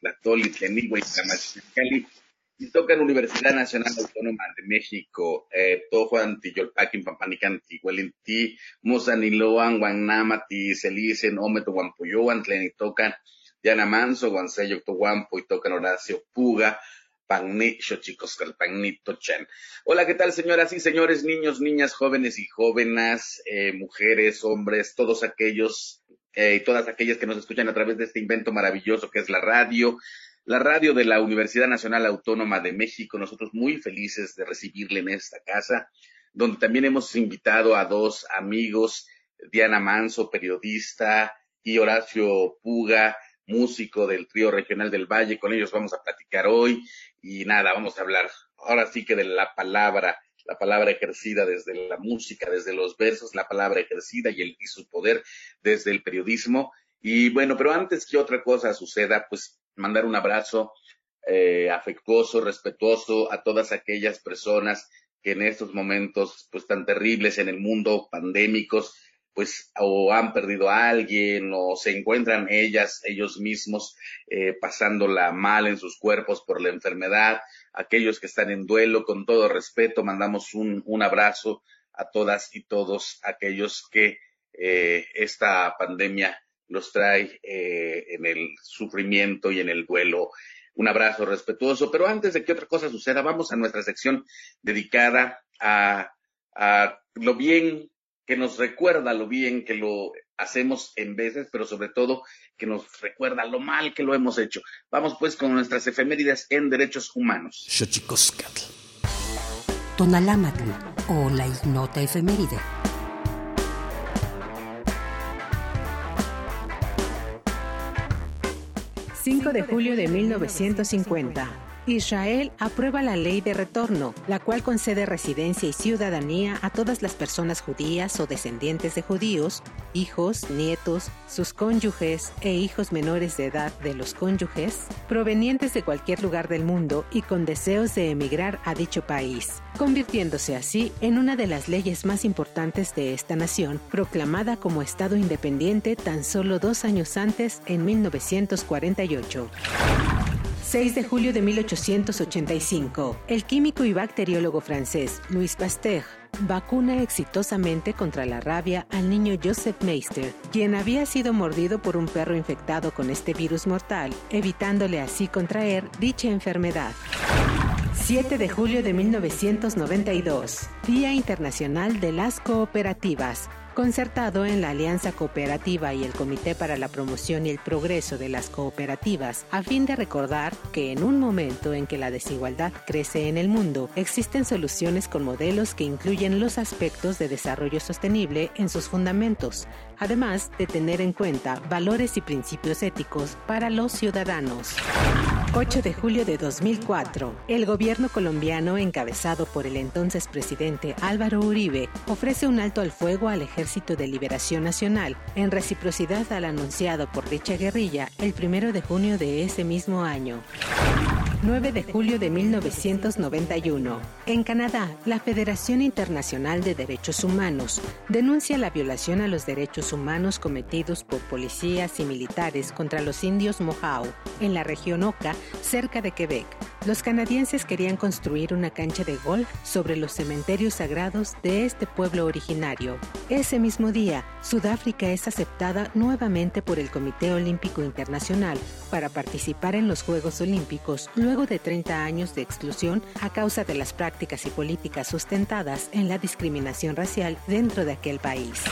tlatoli tlenigua y tocan Universidad Nacional Autónoma de México, eh, Tojuan, Tiyolpaquin, Pampanican, Tiguelinti, Mosaniloan, Guanamati, Celicen, Ometo, Guampuyoan, Diana Manso, Guanseyo, Toguampo y tocan Horacio Puga, Hola, ¿qué tal, señoras y señores, niños, niñas, jóvenes y jóvenes, eh, mujeres, hombres, todos aquellos eh, y todas aquellas que nos escuchan a través de este invento maravilloso que es la radio? La radio de la Universidad Nacional Autónoma de México. Nosotros muy felices de recibirle en esta casa, donde también hemos invitado a dos amigos, Diana Manso, periodista, y Horacio Puga, músico del trío regional del Valle. Con ellos vamos a platicar hoy y nada, vamos a hablar ahora sí que de la palabra, la palabra ejercida desde la música, desde los versos, la palabra ejercida y, el, y su poder desde el periodismo. Y bueno, pero antes que otra cosa suceda, pues mandar un abrazo eh, afectuoso, respetuoso a todas aquellas personas que en estos momentos pues tan terribles en el mundo, pandémicos, pues o han perdido a alguien o se encuentran ellas, ellos mismos eh, pasándola mal en sus cuerpos por la enfermedad, aquellos que están en duelo, con todo respeto, mandamos un, un abrazo a todas y todos aquellos que eh, esta pandemia los trae eh, en el sufrimiento y en el duelo. Un abrazo respetuoso, pero antes de que otra cosa suceda, vamos a nuestra sección dedicada a, a lo bien que nos recuerda lo bien que lo hacemos en veces, pero sobre todo que nos recuerda lo mal que lo hemos hecho. Vamos pues con nuestras efemérides en derechos humanos. Tonalámatl o la ignota efeméride. 5 de julio de 1950. Israel aprueba la ley de retorno, la cual concede residencia y ciudadanía a todas las personas judías o descendientes de judíos, hijos, nietos, sus cónyuges e hijos menores de edad de los cónyuges, provenientes de cualquier lugar del mundo y con deseos de emigrar a dicho país, convirtiéndose así en una de las leyes más importantes de esta nación, proclamada como Estado independiente tan solo dos años antes, en 1948. 6 de julio de 1885, el químico y bacteriólogo francés Louis Pasteur vacuna exitosamente contra la rabia al niño Joseph Meister, quien había sido mordido por un perro infectado con este virus mortal, evitándole así contraer dicha enfermedad. 7 de julio de 1992, Día Internacional de las Cooperativas, concertado en la Alianza Cooperativa y el Comité para la Promoción y el Progreso de las Cooperativas, a fin de recordar que en un momento en que la desigualdad crece en el mundo, existen soluciones con modelos que incluyen los aspectos de desarrollo sostenible en sus fundamentos, además de tener en cuenta valores y principios éticos para los ciudadanos. 8 de julio de 2004, el gobierno colombiano, encabezado por el entonces presidente Álvaro Uribe, ofrece un alto al fuego al Ejército de Liberación Nacional, en reciprocidad al anunciado por dicha guerrilla el 1 de junio de ese mismo año. 9 de julio de 1991. En Canadá, la Federación Internacional de Derechos Humanos denuncia la violación a los derechos humanos cometidos por policías y militares contra los indios Mohawk en la región Oka, cerca de Quebec. Los canadienses querían construir una cancha de golf sobre los cementerios sagrados de este pueblo originario. Ese mismo día, Sudáfrica es aceptada nuevamente por el Comité Olímpico Internacional para participar en los Juegos Olímpicos luego de 30 años de exclusión a causa de las prácticas y políticas sustentadas en la discriminación racial dentro de aquel país.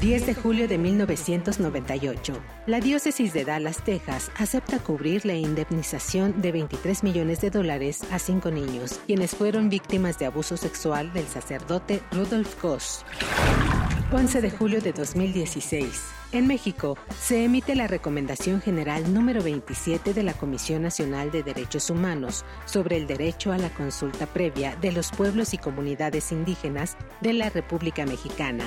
10 de julio de 1998. La diócesis de Dallas, Texas, acepta cubrir la indemnización de 23 millones de dólares a cinco niños, quienes fueron víctimas de abuso sexual del sacerdote Rudolf Goss. 11 de julio de 2016. En México, se emite la Recomendación General número 27 de la Comisión Nacional de Derechos Humanos sobre el derecho a la consulta previa de los pueblos y comunidades indígenas de la República Mexicana.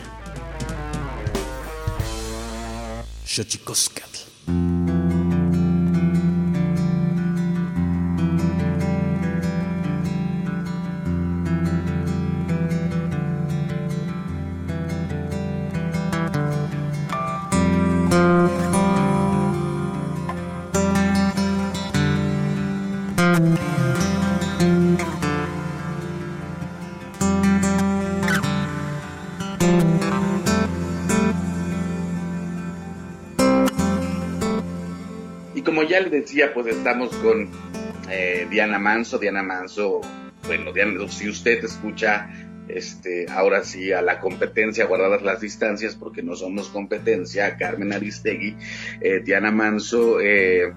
Ya le decía, pues estamos con eh, Diana Manso. Diana Manso, bueno, Diana, si usted escucha, este, ahora sí, a la competencia, guardadas las distancias, porque no somos competencia, Carmen Aristegui, eh, Diana Manso, eh,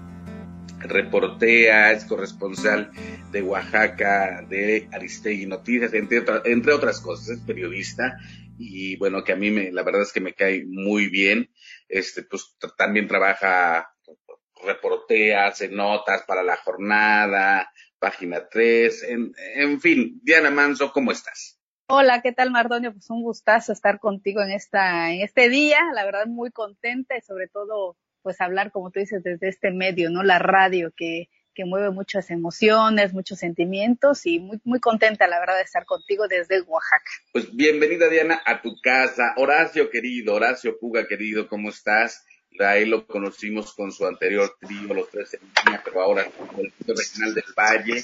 reportea, es corresponsal de Oaxaca, de Aristegui Noticias, entre, entre otras cosas, es periodista y bueno, que a mí me, la verdad es que me cae muy bien. Este, pues también trabaja reportea, hace notas para la jornada, página 3, en, en fin. Diana Manso, ¿cómo estás? Hola, ¿qué tal Mardonio? Pues un gustazo estar contigo en esta, en este día, la verdad muy contenta y sobre todo pues hablar, como tú dices, desde este medio, ¿no? La radio, que que mueve muchas emociones, muchos sentimientos y muy, muy contenta, la verdad, de estar contigo desde Oaxaca. Pues bienvenida, Diana, a tu casa. Horacio, querido, Horacio Puga, querido, ¿cómo estás? Ahí lo conocimos con su anterior trío, los tres en línea, pero ahora con el trío regional del Valle,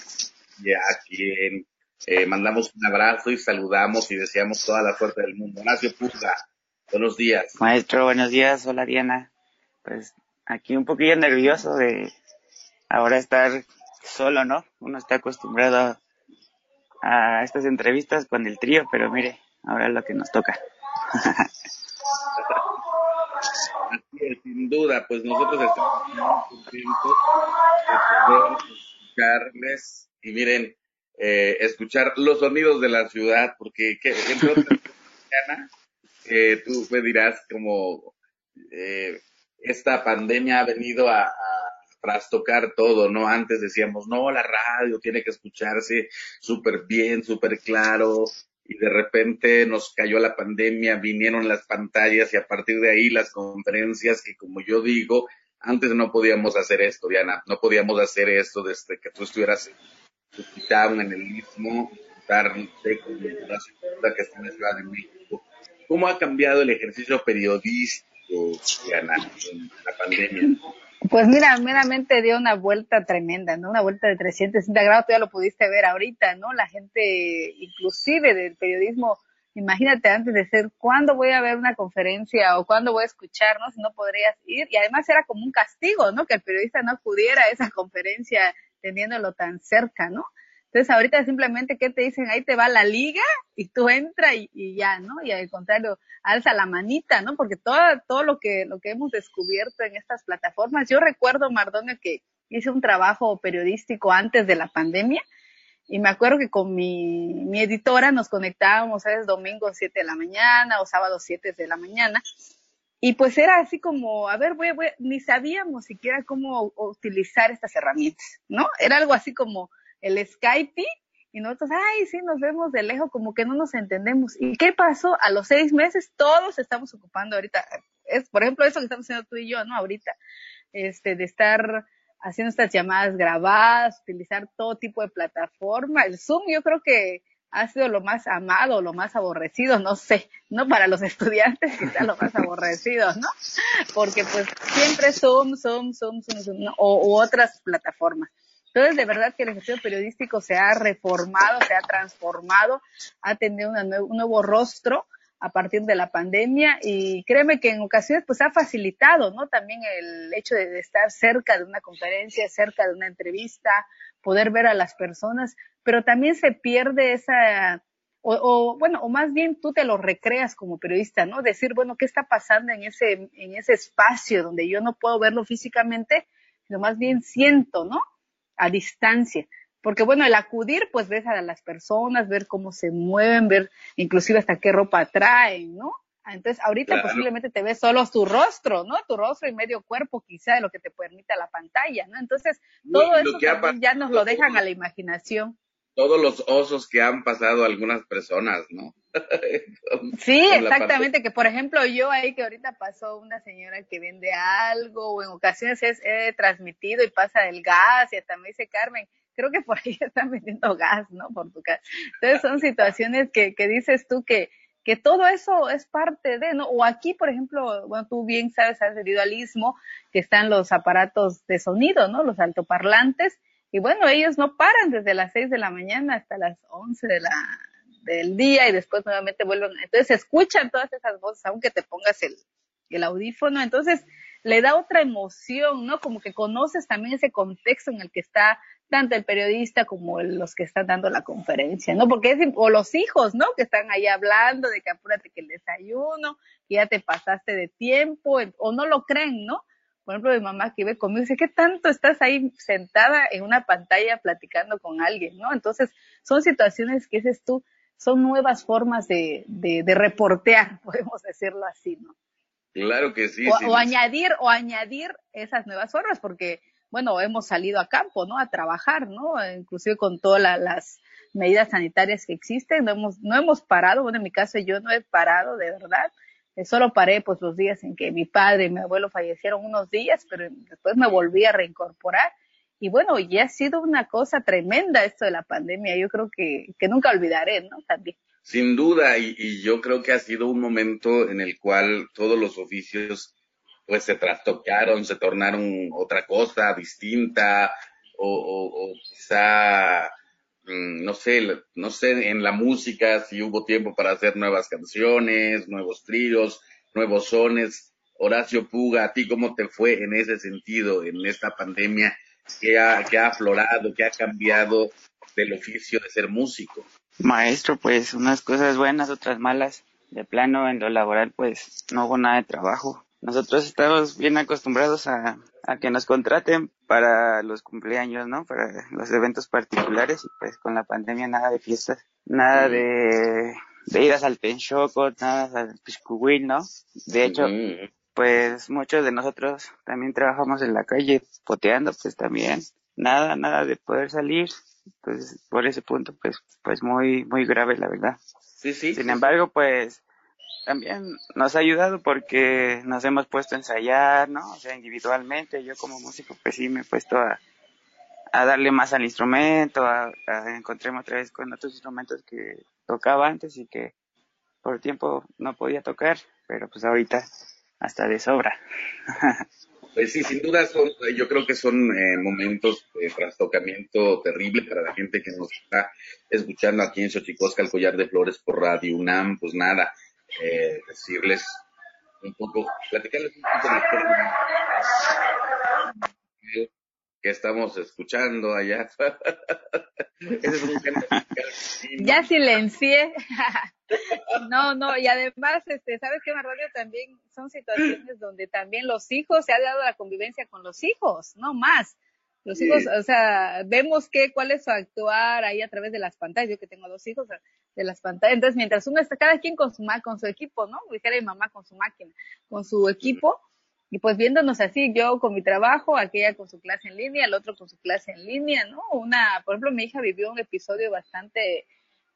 y a quien eh, mandamos un abrazo y saludamos y deseamos toda la suerte del mundo. Horacio Puga, buenos días. Maestro, buenos días. Hola, Diana. Pues aquí un poquillo nervioso de ahora estar solo, ¿no? Uno está acostumbrado a estas entrevistas con el trío, pero mire, ahora es lo que nos toca. Así es, sin duda, pues nosotros estamos muy contentos de poder escucharles y miren, eh, escuchar los sonidos de la ciudad, porque que, entre otras Ana, eh, tú me dirás como eh, esta pandemia ha venido a, a trastocar todo, ¿no? Antes decíamos, no, la radio tiene que escucharse súper bien, súper claro, y de repente nos cayó la pandemia, vinieron las pantallas y a partir de ahí las conferencias que como yo digo, antes no podíamos hacer esto, Diana, no podíamos hacer esto desde que tú estuvieras en el mismo, estar con la que está en la Ciudad de México. ¿Cómo ha cambiado el ejercicio periodístico, Diana, en la pandemia? Pues mira, meramente dio una vuelta tremenda, ¿no? Una vuelta de 360 grados, tú ya lo pudiste ver ahorita, ¿no? La gente, inclusive del periodismo, imagínate antes de ser, ¿cuándo voy a ver una conferencia o cuándo voy a escuchar, ¿no? Si no podrías ir. Y además era como un castigo, ¿no? Que el periodista no acudiera a esa conferencia teniéndolo tan cerca, ¿no? Entonces ahorita simplemente, ¿qué te dicen? Ahí te va la liga y tú entra y, ya, ¿no? Y al contrario, alza la manita, ¿no? Porque todo, todo lo que, lo que hemos descubierto en estas plataformas, yo recuerdo, Mardonio, que hice un trabajo periodístico antes de la pandemia y me acuerdo que con mi, mi editora nos conectábamos, ¿sabes? Domingo 7 de la mañana o sábado 7 de la mañana. Y pues era así como, a ver, voy, voy, ni sabíamos siquiera cómo utilizar estas herramientas, ¿no? Era algo así como, el Skype y nosotros, ay, sí, nos vemos de lejos, como que no nos entendemos. ¿Y qué pasó? A los seis meses todos estamos ocupando ahorita, es por ejemplo eso que estamos haciendo tú y yo, ¿no? Ahorita, este, de estar haciendo estas llamadas grabadas, utilizar todo tipo de plataforma. El Zoom yo creo que ha sido lo más amado, lo más aborrecido, no sé, no para los estudiantes quizá lo más aborrecido, ¿no? Porque pues siempre Zoom, Zoom, Zoom, Zoom, Zoom o u otras plataformas. Entonces, de verdad que el ejercicio periodístico se ha reformado, se ha transformado, ha tenido un nuevo rostro a partir de la pandemia y créeme que en ocasiones pues ha facilitado, ¿no? También el hecho de, estar cerca de una conferencia, cerca de una entrevista, poder ver a las personas, pero también se pierde esa, o, o, bueno, o más bien tú te lo recreas como periodista, ¿no? Decir, bueno, ¿qué está pasando en ese, en ese espacio donde yo no puedo verlo físicamente, sino más bien siento, ¿no? A distancia. Porque bueno, el acudir, pues ves a las personas, ver cómo se mueven, ver inclusive hasta qué ropa traen, ¿no? Entonces, ahorita posiblemente te ves solo tu rostro, ¿no? Tu rostro y medio cuerpo quizá de lo que te permite la pantalla, ¿no? Entonces, todo eso ya nos lo dejan a la imaginación. Todos los osos que han pasado algunas personas, ¿no? sí, exactamente, que por ejemplo yo ahí que ahorita pasó una señora que vende algo o en ocasiones es, he transmitido y pasa el gas y hasta me dice Carmen, creo que por ahí están vendiendo gas, ¿no? Por tu casa. Entonces son situaciones que, que dices tú que, que todo eso es parte de, ¿no? O aquí, por ejemplo, bueno, tú bien sabes, has de dualismo, que están los aparatos de sonido, ¿no? Los altoparlantes. Y bueno, ellos no paran desde las 6 de la mañana hasta las 11 de la, del día y después nuevamente vuelven. Entonces escuchan todas esas voces, aunque te pongas el, el audífono. Entonces le da otra emoción, ¿no? Como que conoces también ese contexto en el que está tanto el periodista como los que están dando la conferencia, ¿no? Porque es, o los hijos, ¿no? Que están ahí hablando de que apúrate que el desayuno, que ya te pasaste de tiempo, o no lo creen, ¿no? Por ejemplo, mi mamá que ve conmigo dice, ¿qué tanto estás ahí sentada en una pantalla platicando con alguien, ¿no? Entonces, son situaciones que dices tú, son nuevas formas de, de, reportear, podemos decirlo así, ¿no? Claro que sí. O, añadir, o añadir esas nuevas formas, porque, bueno, hemos salido a campo, ¿no? A trabajar, ¿no? Inclusive con todas las medidas sanitarias que existen, no hemos, no hemos parado, bueno, en mi caso yo no he parado, de verdad. Solo paré pues los días en que mi padre y mi abuelo fallecieron unos días, pero después me volví a reincorporar y bueno, ya ha sido una cosa tremenda esto de la pandemia, yo creo que, que nunca olvidaré, ¿no? También. Sin duda, y, y, yo creo que ha sido un momento en el cual todos los oficios pues se trastocaron, se tornaron otra cosa distinta, o, o, quizá, no sé, no sé, en la música si hubo tiempo para hacer nuevas canciones, nuevos tríos, nuevos sones. Horacio Puga, ¿a ti cómo te fue en ese sentido, en esta pandemia que ha, que ha aflorado, que ha cambiado del oficio de ser músico? Maestro, pues unas cosas buenas, otras malas. De plano, en lo laboral, pues no hubo nada de trabajo. Nosotros estamos bien acostumbrados a, a que nos contraten para los cumpleaños, ¿no? Para los eventos particulares y pues con la pandemia nada de fiestas, nada de, de ir a Saltenchoco, nada al Piscuhuil, ¿no? De hecho, pues muchos de nosotros también trabajamos en la calle poteando, pues también nada, nada de poder salir. Entonces, por ese punto, pues, pues muy, muy grave, la verdad. Sí, sí. Sin embargo, pues también nos ha ayudado porque nos hemos puesto a ensayar, ¿no? O sea, individualmente, yo como músico, pues sí me he puesto a, a darle más al instrumento, a, encontrarme otra vez con otros instrumentos que tocaba antes y que por tiempo no podía tocar, pero pues ahorita hasta de sobra. Pues sí, sin duda son, yo creo que son eh, momentos de trastocamiento terrible para la gente que nos está escuchando aquí en Xochicosca, el collar de flores por Radio UNAM, pues nada, eh, decirles un poco, platicarles un poco de que estamos escuchando allá. Ya silencié. no, no, y además, este, ¿sabes qué, Radio También son situaciones donde también los hijos, se ha dado la convivencia con los hijos, no más. Los hijos, sí. o sea, vemos que cuál es su actuar ahí a través de las pantallas. Yo que tengo dos hijos, de las pantallas. Entonces, mientras uno está, cada quien con su, con su equipo, ¿no? Dijera mi mamá con su máquina, con su equipo. Y pues viéndonos así, yo con mi trabajo, aquella con su clase en línea, el otro con su clase en línea, ¿no? Una, por ejemplo, mi hija vivió un episodio bastante,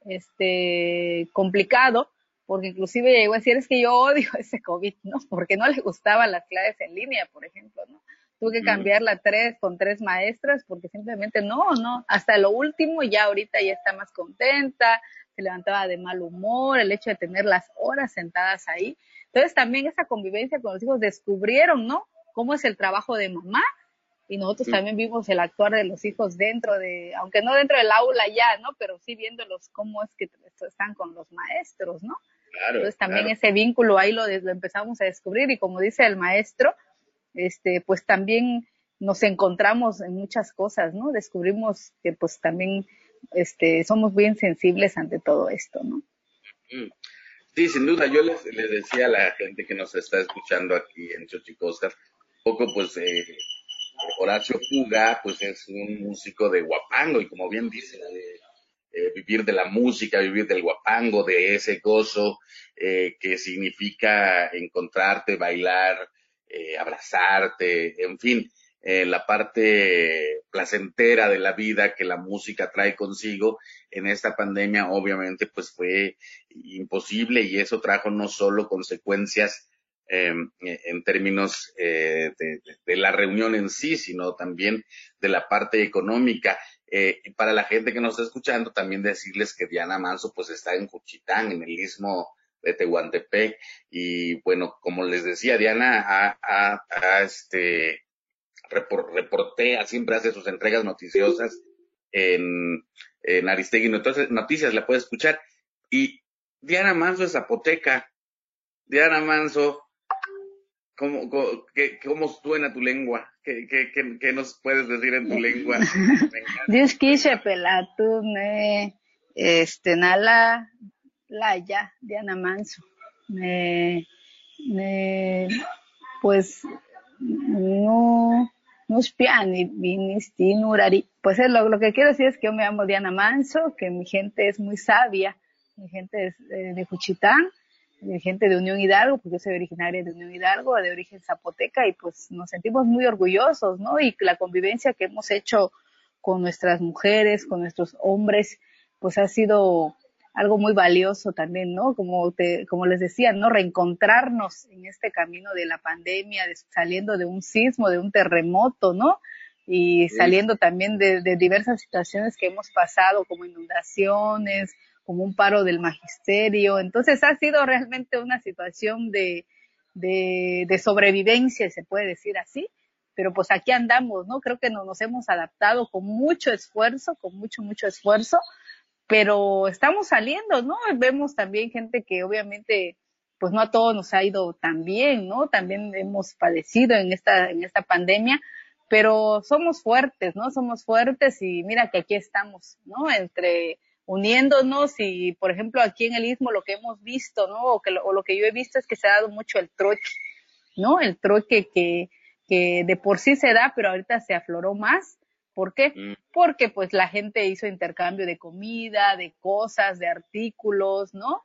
este, complicado, porque inclusive llegó a decir, es que yo odio ese COVID, ¿no? Porque no le gustaban las clases en línea, por ejemplo, ¿no? Tuve que cambiarla tres con tres maestras porque simplemente no, no, hasta lo último ya ahorita ya está más contenta, se levantaba de mal humor, el hecho de tener las horas sentadas ahí. Entonces también esa convivencia con los hijos descubrieron, ¿no? Cómo es el trabajo de mamá y nosotros sí. también vimos el actuar de los hijos dentro de, aunque no dentro del aula ya, ¿no? Pero sí viéndolos cómo es que están con los maestros, ¿no? Claro, Entonces también claro. ese vínculo ahí lo, lo empezamos a descubrir y como dice el maestro, este, pues también nos encontramos en muchas cosas, ¿no? Descubrimos que pues también este, somos bien sensibles ante todo esto, ¿no? Sí, sin duda, yo les, les decía a la gente que nos está escuchando aquí en Xochicosca, poco pues eh, Horacio Puga pues es un músico de guapango y como bien dice, de, eh, vivir de la música, vivir del guapango, de ese gozo eh, que significa encontrarte, bailar, eh, abrazarte, en fin, eh, la parte placentera de la vida que la música trae consigo en esta pandemia obviamente pues fue imposible y eso trajo no solo consecuencias eh, en términos eh, de, la reunión en sí, sino también de la parte económica. Eh, para la gente que nos está escuchando, también decirles que Diana Manso pues está en Cuchitán, en el istmo de Tehuantepec. Y bueno, como les decía, Diana ha, ha este, repor, reportea, siempre hace sus entregas noticiosas en, en Aristegui entonces, Noticias, la puede escuchar. Y Diana Manso es zapoteca. Diana Manso, ¿cómo, cómo, qué, cómo suena tu lengua? ¿Qué, qué, qué, qué nos puedes decir en tu lengua? Dios quise pelatune, este, nala, Laya, Diana Manso. Me, me, pues, no, no es piani, vinisti, nurari. Pues es lo, lo, que quiero decir es que yo me llamo Diana Manso, que mi gente es muy sabia, mi gente es eh, de Juchitán, mi gente de Unión Hidalgo, porque yo soy originaria de Unión Hidalgo, de origen zapoteca, y pues nos sentimos muy orgullosos, ¿no? Y la convivencia que hemos hecho con nuestras mujeres, con nuestros hombres, pues ha sido algo muy valioso también, ¿no? Como te, como les decía, ¿no? Reencontrarnos en este camino de la pandemia, de, saliendo de un sismo, de un terremoto, ¿no? y saliendo también de, diversas situaciones que hemos pasado, como inundaciones, como un paro del magisterio. Entonces ha sido realmente una situación de, de, sobrevivencia, se puede decir así, pero pues aquí andamos, ¿no? Creo que nos hemos adaptado con mucho esfuerzo, con mucho, mucho esfuerzo, pero estamos saliendo, ¿no? Vemos también gente que obviamente pues no a todos nos ha ido tan bien, ¿no? También hemos padecido en esta, en esta pandemia, pero somos fuertes, ¿no? Somos fuertes y mira que aquí estamos, ¿no? Entre uniéndonos y, por ejemplo, aquí en el Istmo lo que hemos visto, ¿no? O, que lo, que yo he visto es que se ha dado mucho el troque, ¿no? El troque que, que de por sí se da, pero ahorita se afloró más. ¿Por qué? Mm. Porque pues la gente hizo intercambio de comida, de cosas, de artículos, ¿no?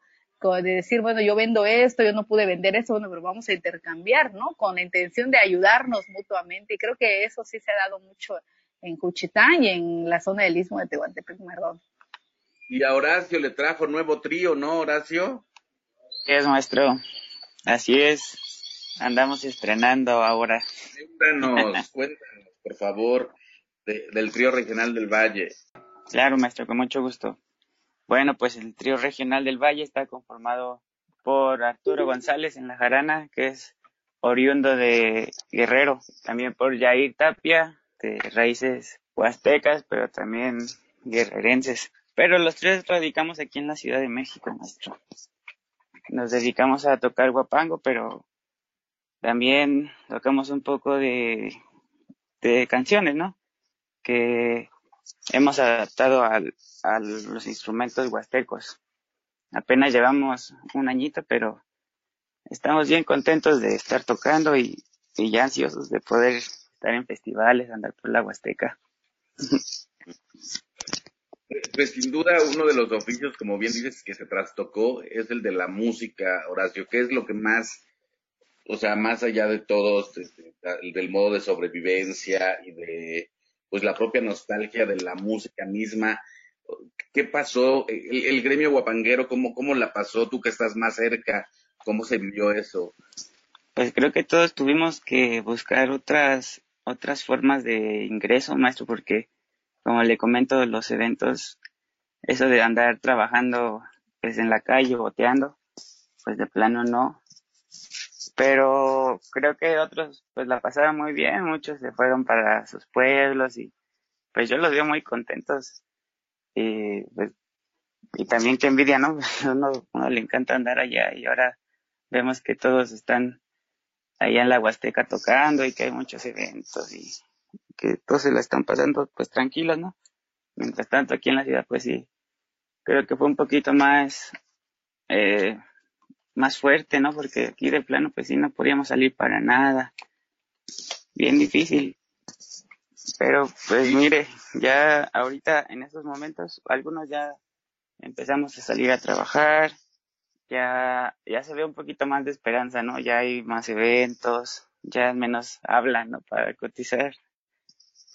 de decir, bueno, yo vendo esto, yo no pude vender eso, bueno, pero vamos a intercambiar, ¿no? Con la intención de ayudarnos mutuamente. Y creo que eso sí se ha dado mucho en Cuchitán y en la zona del Istmo de Tehuantepec, Mardón. Y a Horacio le trajo nuevo trío, ¿no, Horacio? Es maestro. Así es. Andamos estrenando ahora. Cuéntanos, cuéntanos, por favor, del trío regional del Valle. Claro, maestro, con mucho gusto. Bueno, pues el trío regional del Valle está conformado por Arturo González en la jarana, que es oriundo de Guerrero, también por Jair Tapia, de raíces huastecas, pero también guerrerenses. Pero los tres radicamos aquí en la Ciudad de México, maestro. Nos dedicamos a tocar guapango, pero también tocamos un poco de, de canciones, ¿no? Que hemos adaptado al, a los instrumentos huastecos. Apenas llevamos un añito, pero estamos bien contentos de estar tocando y, ya ansiosos de poder estar en festivales, andar por la Huasteca. Pues sin duda uno de los oficios, como bien dices, que se trastocó es el de la música, Horacio. ¿Qué es lo que más, o sea, más allá de todos, este, del modo de sobrevivencia y de, pues la propia nostalgia de la música misma, ¿Qué pasó? El, gremio guapanguero, ¿cómo, ¿cómo la pasó? Tú que estás más cerca, ¿cómo se vivió eso? Pues creo que todos tuvimos que buscar otras, otras formas de ingreso, maestro, porque como le comento, los eventos, eso de andar trabajando pues en la calle, boteando, pues de plano no. Pero creo que otros pues la pasaron muy bien, muchos se fueron para sus pueblos y pues yo los veo muy contentos y, pues, y también que envidia, ¿no? Uno, uno le encanta andar allá y ahora vemos que todos están allá en la Huasteca tocando y que hay muchos eventos y que todos se la están pasando pues tranquilos, ¿no? Mientras tanto aquí en la ciudad pues sí, creo que fue un poquito más, eh, más fuerte, ¿no? Porque aquí de plano pues sí no podíamos salir para nada. Bien difícil. Pero pues mire, ya ahorita en estos momentos algunos ya empezamos a salir a trabajar, ya, ya se ve un poquito más de esperanza, ¿no? Ya hay más eventos, ya menos hablan, ¿no? Para cotizar.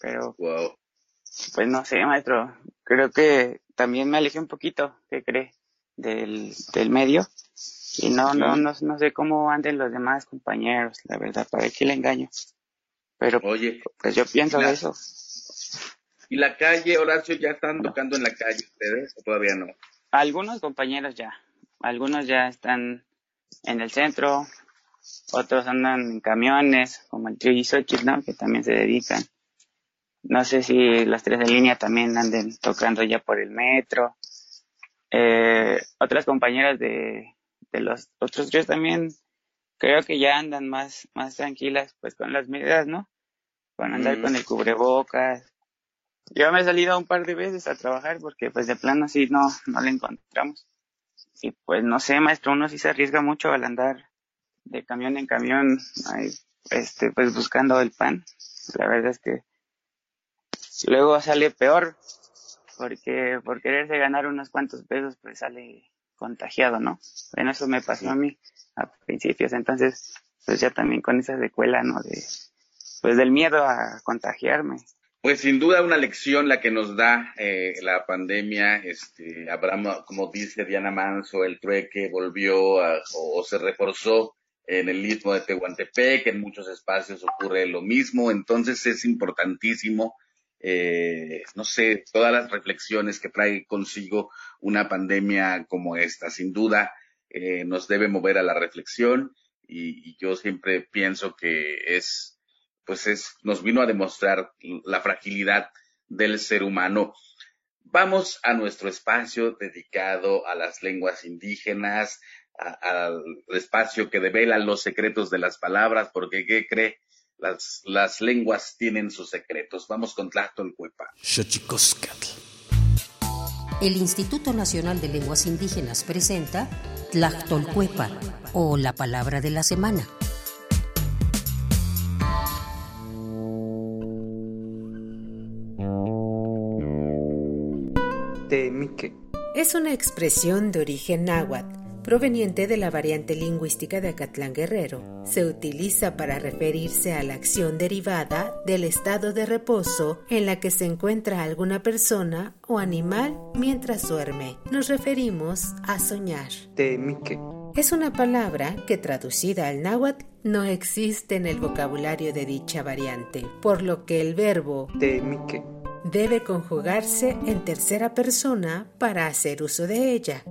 Pero, wow. pues no sé, maestro, creo que también me alejé un poquito, ¿qué cree? Del, del medio. Y no, no, no, no sé cómo anden los demás compañeros, la verdad, para qué le engaño. Pero, Oye, pues yo pienso de eso. ¿Y la calle, Horacio, ya están tocando en la calle ustedes o todavía no? Algunos compañeros ya. Algunos ya están en el centro, otros andan en camiones, como el Trio ¿no? Que también se dedican. No sé si las tres de línea también anden tocando ya por el metro. Eh, otras compañeras de, de los otros tres también creo que ya andan más, más tranquilas pues con las medidas, ¿no? Con andar mm. con el cubrebocas. Yo me he salido un par de veces a trabajar porque pues de plano sí no, no le encontramos. Y pues no sé, maestro, uno sí se arriesga mucho al andar de camión en camión, ahí, este, pues buscando el pan. La verdad es que luego sale peor porque por quererse ganar unos cuantos pesos pues sale contagiado, ¿no? Bueno, eso me pasó a mí a principios, entonces pues ya también con esa secuela, ¿no? De, pues del miedo a contagiarme. Pues sin duda una lección la que nos da eh, la pandemia, este, como dice Diana Manso, el trueque volvió o, se reforzó en el istmo de Tehuantepec, en muchos espacios ocurre lo mismo, entonces es importantísimo, eh, no sé, todas las reflexiones que trae consigo una pandemia como esta, sin duda eh, nos debe mover a la reflexión y, yo siempre pienso que es, pues es, nos vino a demostrar la fragilidad del ser humano. Vamos a nuestro espacio dedicado a las lenguas indígenas, al espacio que devela los secretos de las palabras, porque ¿qué cree? Las, las lenguas tienen sus secretos. Vamos con Tlachtolcuepa. El Instituto Nacional de Lenguas Indígenas presenta Tlachtolcuepa o la palabra de la semana. Es una expresión de origen náhuatl proveniente de la variante lingüística de Acatlán Guerrero. Se utiliza para referirse a la acción derivada del estado de reposo en la que se encuentra alguna persona o animal mientras duerme. Nos referimos a soñar. Es una palabra que traducida al náhuatl no existe en el vocabulario de dicha variante, por lo que el verbo debe conjugarse en tercera persona para hacer uso de ella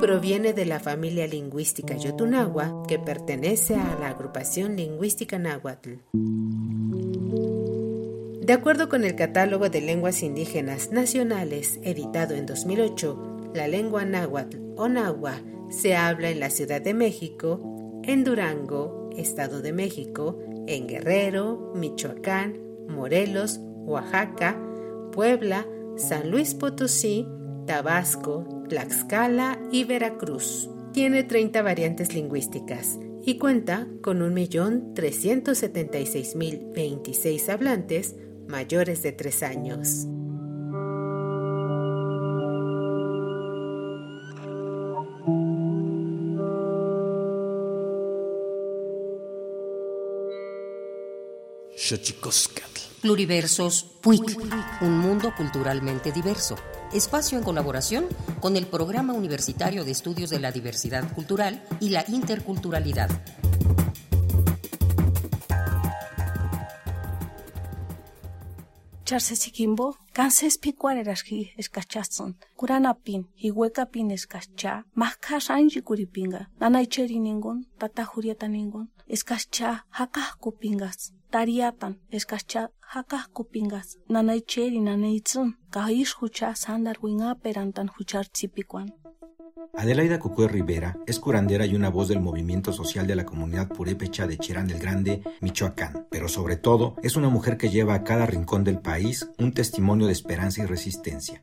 proviene de la familia lingüística Yotunagua, que pertenece a la agrupación lingüística náhuatl. De acuerdo con el Catálogo de Lenguas Indígenas Nacionales, editado en 2008, la lengua náhuatl o nahua se habla en la Ciudad de México, en Durango, Estado de México, en Guerrero, Michoacán, Morelos, Oaxaca, Puebla, San Luis Potosí, Tabasco, Tlaxcala y Veracruz. Tiene 30 variantes lingüísticas y cuenta con 1.376.026 hablantes mayores de 3 años. Pluriversos PUIC, un mundo culturalmente diverso. Espacio en colaboración con el Programa Universitario de Estudios de la Diversidad Cultural y la Interculturalidad. Charsesikimbo, kanses pikuarerashki eskachazon, kuranapin, hihuekapin escacha, masca shanji kuripinga, nanaicheri ningun, tata jurieta ningun, escacha hakajkupingas, tariatan escacha hucha sandar. Adelaida Cucué Rivera es curandera y una voz del movimiento social de la comunidad purépecha de Cherán del Grande, Michoacán, pero sobre todo es una mujer que lleva a cada rincón del país un testimonio de esperanza y resistencia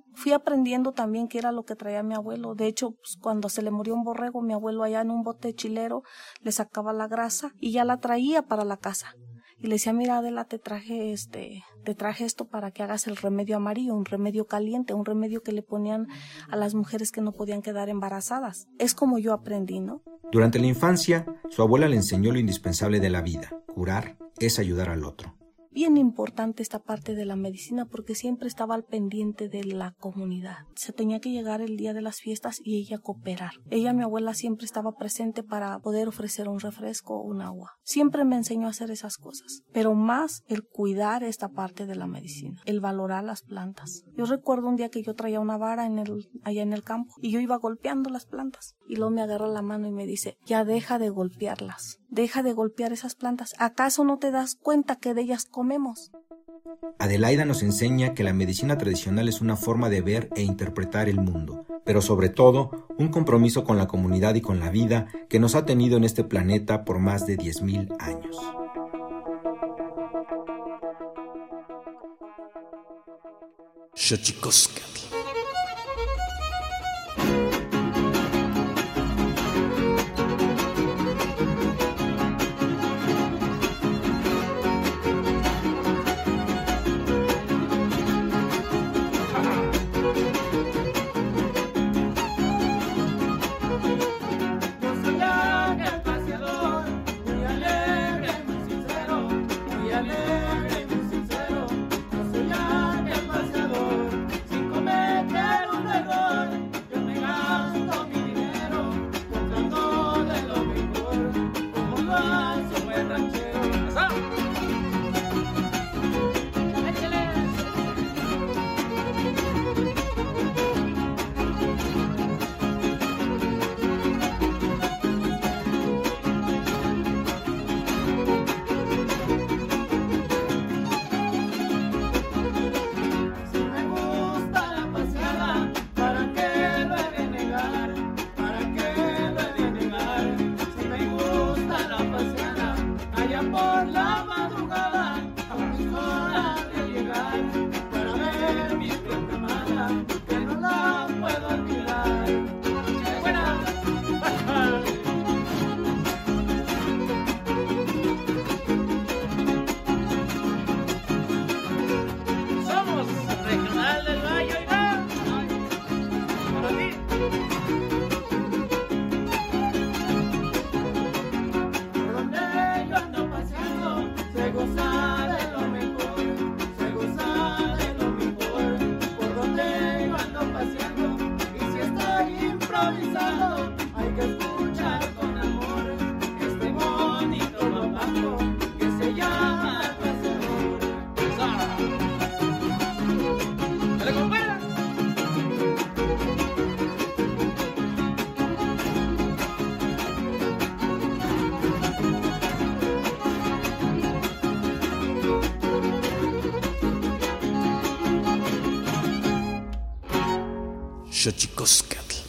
fui aprendiendo también qué era lo que traía mi abuelo. De hecho, pues, cuando se le murió un borrego, mi abuelo allá en un bote chilero le sacaba la grasa y ya la traía para la casa. Y le decía, mira Adela, te traje este, te traje esto para que hagas el remedio amarillo, un remedio caliente, un remedio que le ponían a las mujeres que no podían quedar embarazadas. Es como yo aprendí, ¿no? Durante la infancia, su abuela le enseñó lo indispensable de la vida. Curar es ayudar al otro. Bien importante esta parte de la medicina porque siempre estaba al pendiente de la comunidad. Se tenía que llegar el día de las fiestas y ella cooperar. Ella, mi abuela, siempre estaba presente para poder ofrecer un refresco o un agua. Siempre me enseñó a hacer esas cosas, pero más el cuidar esta parte de la medicina, el valorar las plantas. Yo recuerdo un día que yo traía una vara allá en el campo y yo iba golpeando las plantas y luego me agarra la mano y me dice, ya deja de golpearlas, deja de golpear esas plantas. ¿Acaso no te das cuenta que de ellas comemos? Adelaida nos enseña que la medicina tradicional es una forma de ver e interpretar el mundo, pero sobre todo un compromiso con la comunidad y con la vida que nos ha tenido en este planeta por más de 10.000 años.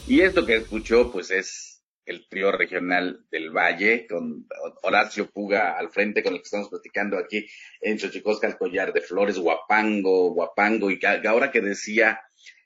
Y esto que escuchó, pues es el trío regional del Valle, con Horacio Puga al frente, con el que estamos platicando aquí en Xochicosca, el collar de flores, guapango, guapango, y ahora que decía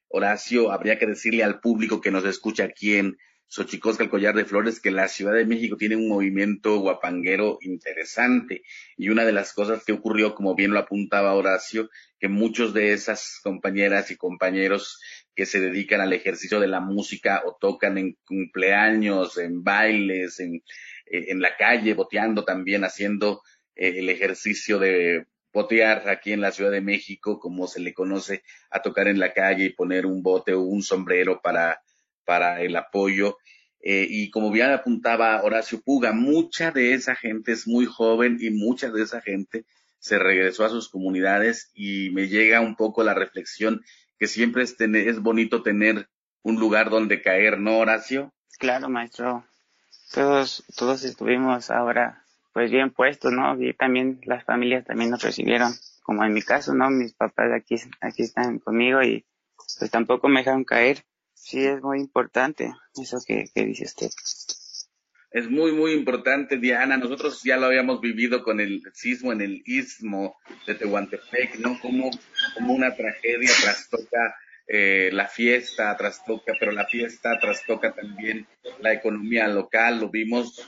Horacio, habría que decirle al público que nos escucha aquí en Xochicosca, el collar de flores, que la Ciudad de México tiene un movimiento guapanguero interesante. Y una de las cosas que ocurrió, como bien lo apuntaba Horacio, que muchos de esas compañeras y compañeros que se dedican al ejercicio de la música o tocan en cumpleaños, en bailes, en, en la calle, boteando también, haciendo eh, el ejercicio de botear aquí en la Ciudad de México, como se le conoce a tocar en la calle y poner un bote o un sombrero para, para el apoyo. Eh, y como bien apuntaba Horacio Puga, mucha de esa gente es muy joven y mucha de esa gente se regresó a sus comunidades y me llega un poco la reflexión que siempre es, tener, es bonito tener un lugar donde caer, ¿no, Horacio? Claro, maestro. Todos, todos estuvimos ahora pues bien puestos, ¿no? Y también las familias también nos recibieron, como en mi caso, ¿no? Mis papás aquí, aquí están conmigo y pues tampoco me dejaron caer. Sí, es muy importante eso que, que dice usted es muy, muy importante, Diana. Nosotros ya lo habíamos vivido con el sismo en el istmo de Tehuantepec, ¿no? Como, como una tragedia trastoca eh, la fiesta, trastoca, pero la fiesta trastoca también la economía local. Lo vimos,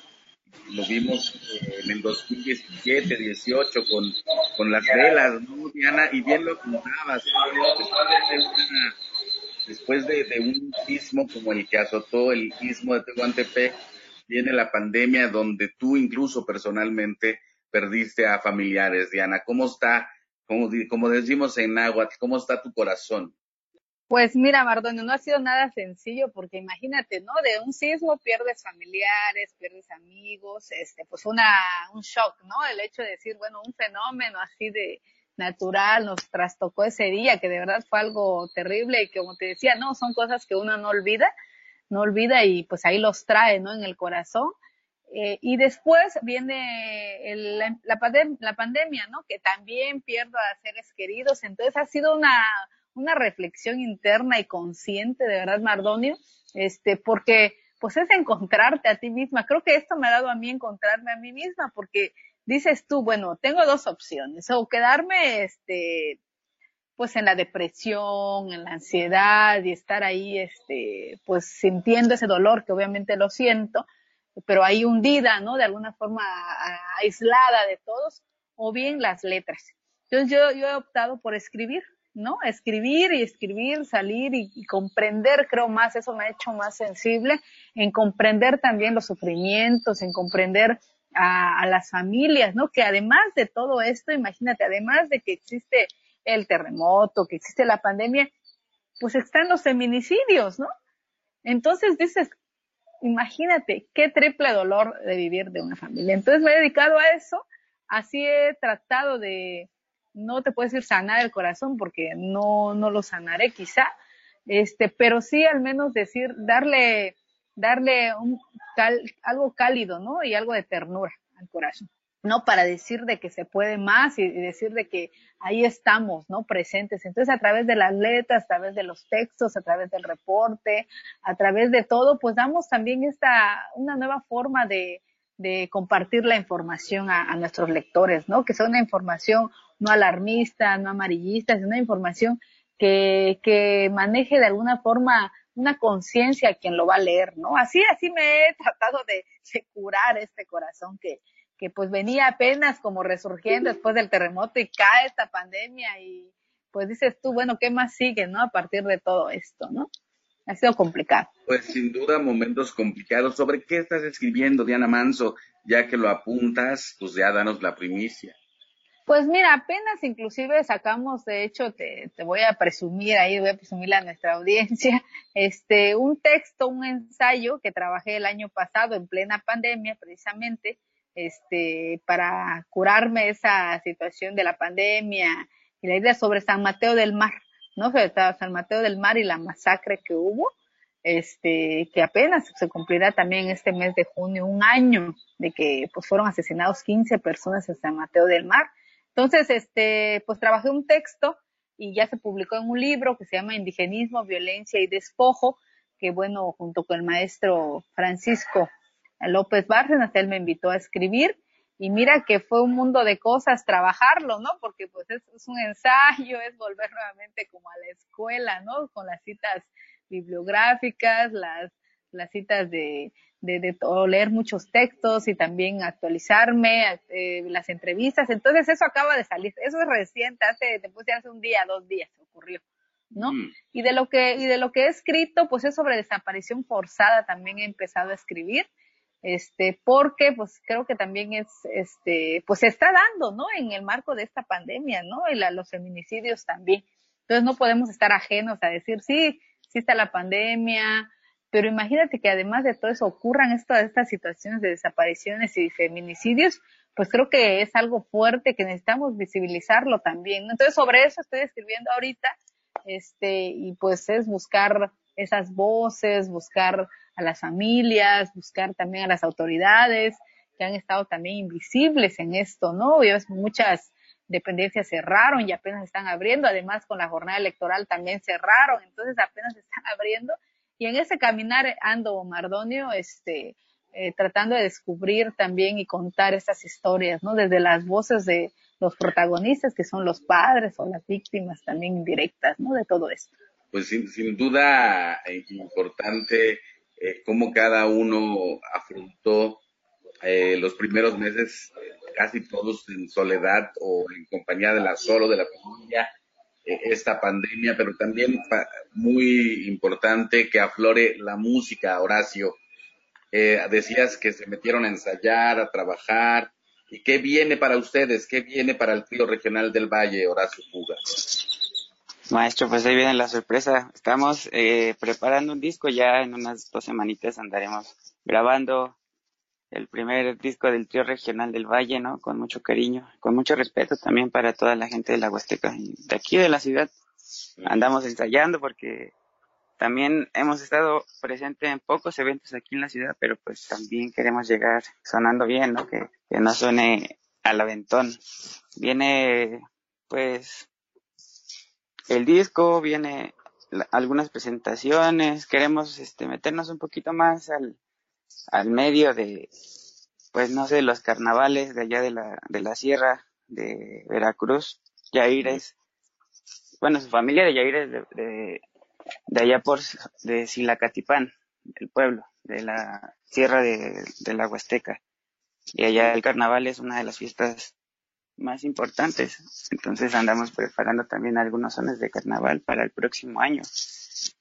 lo vimos eh, en el 2017, 18 con, con las velas, ¿no, Diana? Y bien lo contabas, después de, un sismo como el que azotó el istmo de Tehuantepec, viene la pandemia donde tú incluso personalmente perdiste a familiares, Diana. ¿Cómo está, como, como decimos en náhuatl, cómo está tu corazón? Pues mira, Mardonio, no ha sido nada sencillo porque imagínate, ¿no? De un sismo pierdes familiares, pierdes amigos, este, pues una, un shock, ¿no? El hecho de decir, bueno, un fenómeno así de natural nos trastocó ese día, que de verdad fue algo terrible y como te decía, no, son cosas que uno no olvida, no olvida y pues ahí los trae, ¿no? En el corazón. Eh, y después viene la, la pandemia, ¿no? Que también pierdo a seres queridos, entonces ha sido una una reflexión interna y consciente, de verdad, Mardonio, este, porque pues es encontrarte a ti misma. Creo que esto me ha dado a mí encontrarme a mí misma, porque dices tú, bueno, tengo dos opciones, o quedarme, este, pues en la depresión, en la ansiedad y estar ahí, este, pues sintiendo ese dolor que obviamente lo siento, pero ahí hundida, ¿no? De alguna forma aislada de todos, o bien las letras. Entonces yo, yo he optado por escribir, ¿no? Escribir y escribir, salir y, comprender, creo más, eso me ha hecho más sensible, en comprender también los sufrimientos, en comprender a, las familias, ¿no? Que además de todo esto, imagínate, además de que existe el terremoto, que existe la pandemia, pues están los feminicidios, ¿no? Entonces dices, imagínate qué triple dolor de vivir de una familia. Entonces me he dedicado a eso, así he tratado de, no te puedes decir sanar el corazón porque no, no lo sanaré quizá, este, pero sí al menos decir, darle, darle un algo cálido, ¿no? Y algo de ternura al corazón. ¿no? Para decir de que se puede más y, decir de que ahí estamos, ¿no? Presentes. Entonces, a través de las letras, a través de los textos, a través del reporte, a través de todo, pues damos también esta, una nueva forma de, compartir la información a, nuestros lectores, ¿no? Que sea una información no alarmista, no amarillista, es una información que maneje de alguna forma una conciencia a quien lo va a leer, ¿no? Así, así me he tratado de, de, curar este corazón que, que pues venía apenas como resurgiendo después del terremoto y cae esta pandemia y pues dices tú, bueno, ¿qué más sigue, no? A partir de todo esto, ¿no? Ha sido complicado. Pues sin duda momentos complicados. ¿Sobre qué estás escribiendo, Diana Manso? Ya que lo apuntas, pues ya danos la primicia. Pues mira, apenas inclusive sacamos, de hecho, te, voy a presumir ahí, voy a presumir a nuestra audiencia, este, un texto, un ensayo que trabajé el año pasado en plena pandemia, precisamente, este, para curarme esa situación de la pandemia y la idea sobre San Mateo del Mar, ¿no? Sobre San Mateo del Mar y la masacre que hubo, este, que apenas se cumplirá también este mes de junio, un año de que pues fueron asesinados 15 personas en San Mateo del Mar entonces, este, pues trabajé un texto y ya se publicó en un libro que se llama Indigenismo, Violencia y Despojo, que bueno, junto con el maestro Francisco López Bárcenas, él me invitó a escribir y mira que fue un mundo de cosas trabajarlo, ¿no? Porque pues es, es, un ensayo, es volver nuevamente como a la escuela, ¿no? Con las citas bibliográficas, las, las citas de, de, de leer muchos textos y también actualizarme, eh, las entrevistas. Entonces eso acaba de salir, eso es reciente, hace, te puse hace un día, dos días ocurrió, ¿no? Mm. Y de lo que, y de lo que he escrito, pues es sobre desaparición forzada también he empezado a escribir, este, porque pues creo que también es, este, pues se está dando, ¿no? En el marco de esta pandemia, ¿no? Y la, los feminicidios también. Entonces no podemos estar ajenos a decir, sí, sí está la pandemia, pero imagínate que además de todo eso ocurran estas, estas situaciones de desapariciones y feminicidios, pues creo que es algo fuerte que necesitamos visibilizarlo también. Entonces sobre eso estoy escribiendo ahorita, este, y pues es buscar esas voces, buscar a las familias, buscar también a las autoridades que han estado también invisibles en esto, ¿no? Y muchas dependencias cerraron y apenas están abriendo, además con la jornada electoral también cerraron, entonces apenas están abriendo y en ese caminar ando, Mardonio, este, eh, tratando de descubrir también y contar estas historias, ¿no? Desde las voces de los protagonistas, que son los padres o las víctimas también indirectas, ¿no? De todo esto. Pues sin, sin duda eh, importante eh, cómo cada uno afrontó los primeros meses, casi todos en soledad o en compañía de la solo de la familia, esta pandemia, pero también muy importante que aflore la música, Horacio. Eh, decías que se metieron a ensayar, a trabajar, ¿Y qué viene para ustedes? ¿Qué viene para el trío regional del Valle, Horacio Puga? Maestro, pues ahí viene la sorpresa. Estamos eh, preparando un disco, ya en unas dos semanitas andaremos grabando el primer disco del trío regional del Valle, ¿no? Con mucho cariño, con mucho respeto también para toda la gente de la Huasteca y de aquí de la ciudad. Andamos ensayando porque también hemos estado presentes en pocos eventos aquí en la ciudad, pero pues también queremos llegar sonando bien, ¿no? Que, que no suene al aventón. Viene, pues, el disco, viene algunas presentaciones, queremos este, meternos un poquito más al, al medio de, pues no sé, los carnavales de allá de la, de la sierra de Veracruz, Yaires, bueno, su familia de Yaires de, de, de allá por, de Silacatipán, el pueblo, de la sierra de, de la Huasteca. Y allá el carnaval es una de las fiestas más importantes. Entonces andamos preparando también algunos zonas de carnaval para el próximo año.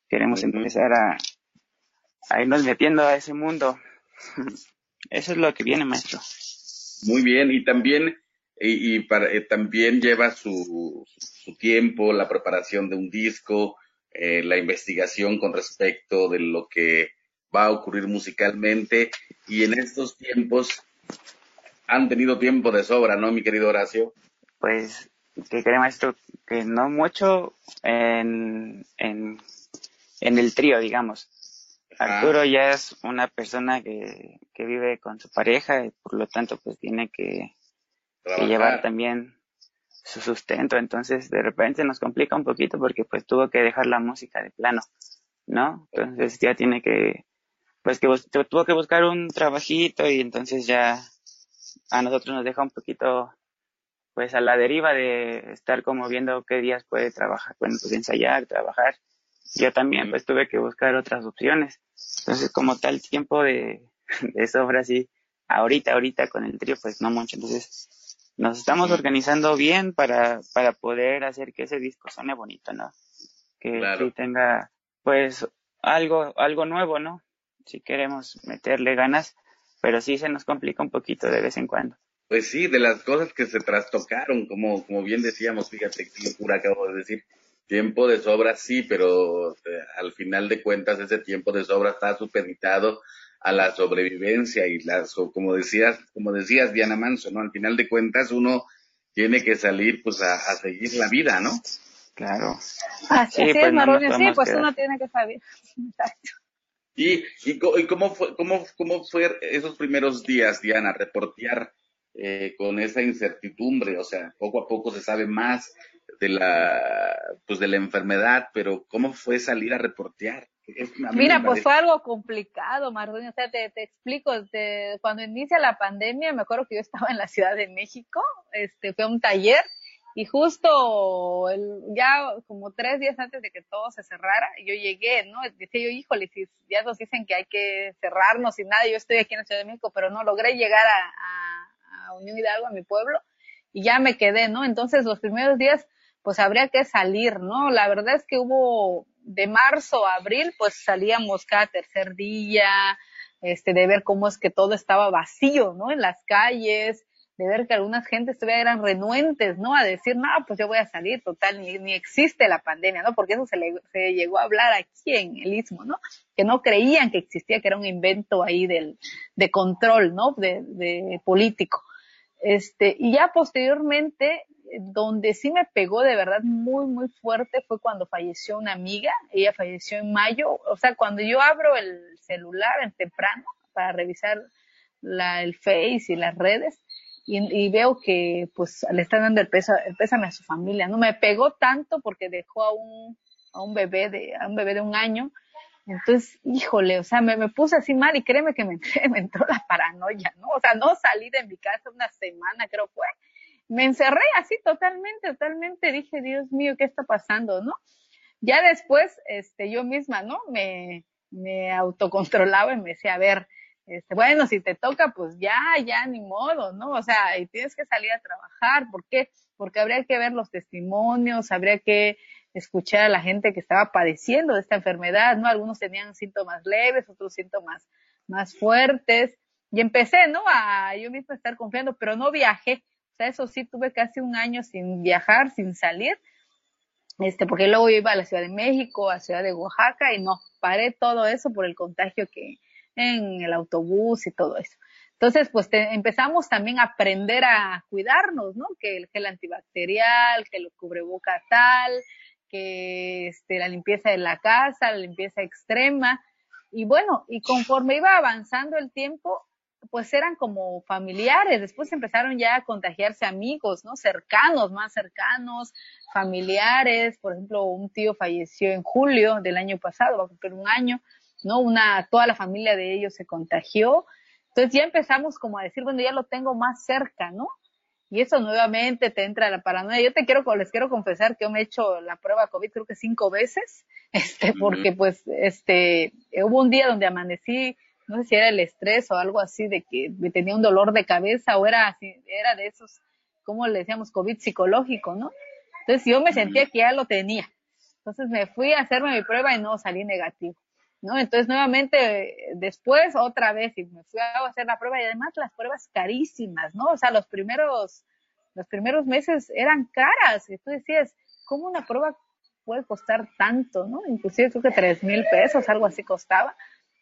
Queremos empezar a, a irnos metiendo a ese mundo. Eso es lo que viene, maestro. Muy bien, y también, y, y para, eh, también lleva su, su tiempo la preparación de un disco, eh, la investigación con respecto de lo que va a ocurrir musicalmente, y en estos tiempos han tenido tiempo de sobra, ¿no, mi querido Horacio? Pues, que cree maestro, que no mucho en, en, en el trío, digamos. Arturo ya es una persona que, que vive con su pareja y por lo tanto pues tiene que, que llevar también su sustento. Entonces de repente nos complica un poquito porque pues tuvo que dejar la música de plano, ¿no? Entonces ya tiene que, pues que tuvo que buscar un trabajito y entonces ya a nosotros nos deja un poquito pues a la deriva de estar como viendo qué días puede trabajar, bueno, pues ensayar, trabajar. Yo también pues tuve que buscar otras opciones. Entonces como tal tiempo de, de sobra así, ahorita, ahorita con el trío pues no mucho. Entonces nos estamos organizando bien para, para poder hacer que ese disco suene bonito, ¿no? Que, que tenga pues algo, algo nuevo, ¿no? Si queremos meterle ganas, pero sí se nos complica un poquito de vez en cuando. Pues sí, de las cosas que se trastocaron, como, como bien decíamos, fíjate locura acabo de decir. Tiempo de sobra sí, pero eh, al final de cuentas ese tiempo de sobra está supeditado a la sobrevivencia y las, como decías, como decías Diana Manso, ¿no? Al final de cuentas uno tiene que salir pues a, a seguir la vida, ¿no? Claro. Así, sí, pues, sí, pues uno tiene que salir. ¿Y, y, y cómo, fue, cómo, cómo fue esos primeros días, Diana, reportear eh, con esa incertidumbre? O sea, poco a poco se sabe más de la, pues de la enfermedad, pero ¿cómo fue salir a reportear? Mira, pues fue algo complicado, Martín. O sea, te, te explico, cuando inicia la pandemia, me acuerdo que yo estaba en la Ciudad de México, este, fue un taller y justo el, ya como tres días antes de que todo se cerrara, yo llegué, ¿no? Decía yo, híjole, si ya nos dicen que hay que cerrarnos y nada, yo estoy aquí en la Ciudad de México, pero no logré llegar a, a, a Unión Hidalgo, a mi pueblo, y ya me quedé, ¿no? Entonces los primeros días, pues habría que salir, ¿no? La verdad es que hubo de marzo a abril, pues salíamos cada tercer día, este, de ver cómo es que todo estaba vacío, ¿no? En las calles, de ver que algunas gentes todavía eran renuentes, ¿no? A decir, no, pues yo voy a salir, total, ni, ni existe la pandemia, ¿no? Porque eso se, le, se llegó a hablar aquí en el Istmo, ¿no? Que no creían que existía, que era un invento ahí del, de control, ¿no? De, de político. Este, y ya posteriormente, donde sí me pegó de verdad muy, muy fuerte fue cuando falleció una amiga. Ella falleció en mayo. O sea, cuando yo abro el celular en temprano para revisar la, el Face y las redes y, veo que pues le están dando el, peso, el pésame a su familia. No me pegó tanto porque dejó a un, a un bebé de, a un bebé de un año. Entonces, híjole, o sea, me, me puse así mal y créeme que me, me entró la paranoia, ¿no? O sea, no salí de mi casa una semana, creo fue me encerré así totalmente, totalmente, dije, Dios mío, ¿qué está pasando, no? Ya después, este, yo misma, ¿no? Me, me autocontrolaba y me decía, a ver, este, bueno, si te toca, pues ya, ya, ni modo, ¿no? O sea, y tienes que salir a trabajar, ¿por qué? Porque habría que ver los testimonios, habría que escuchar a la gente que estaba padeciendo de esta enfermedad, ¿no? Algunos tenían síntomas leves, otros síntomas más fuertes, y empecé, ¿no? A yo misma estar confiando, pero no viajé. Eso sí, tuve casi un año sin viajar, sin salir, este, porque luego iba a la Ciudad de México, a la Ciudad de Oaxaca y no, paré todo eso por el contagio que en el autobús y todo eso. Entonces, pues empezamos también a aprender a cuidarnos, ¿no? Que el gel antibacterial, que el cubreboca tal, que este, la limpieza de la casa, la limpieza extrema. Y bueno, y conforme iba avanzando el tiempo, pues eran como familiares, después empezaron ya a contagiarse amigos, ¿no? Cercanos, más cercanos, familiares, por ejemplo, un tío falleció en julio del año pasado, va a cumplir un año, ¿no? Una, toda la familia de ellos se contagió, entonces ya empezamos como a decir, bueno, ya lo tengo más cerca, ¿no? Y eso nuevamente te entra la paranoia. Yo te quiero, les quiero confesar que yo me he hecho la prueba COVID creo que cinco veces, este, porque pues, este, hubo un día donde amanecí no sé si era el estrés o algo así de que me tenía un dolor de cabeza o era así, era de esos, como le decíamos, COVID psicológico, ¿no? Entonces yo me sentía que ya lo tenía. Entonces me fui a hacerme mi prueba y no salí negativo, ¿no? Entonces nuevamente después otra vez y me fui a hacer la prueba y además las pruebas carísimas, ¿no? O sea, los primeros, los primeros meses eran caras y tú decías, ¿cómo una prueba puede costar tanto, no? Inclusive creo que tres mil pesos, algo así costaba.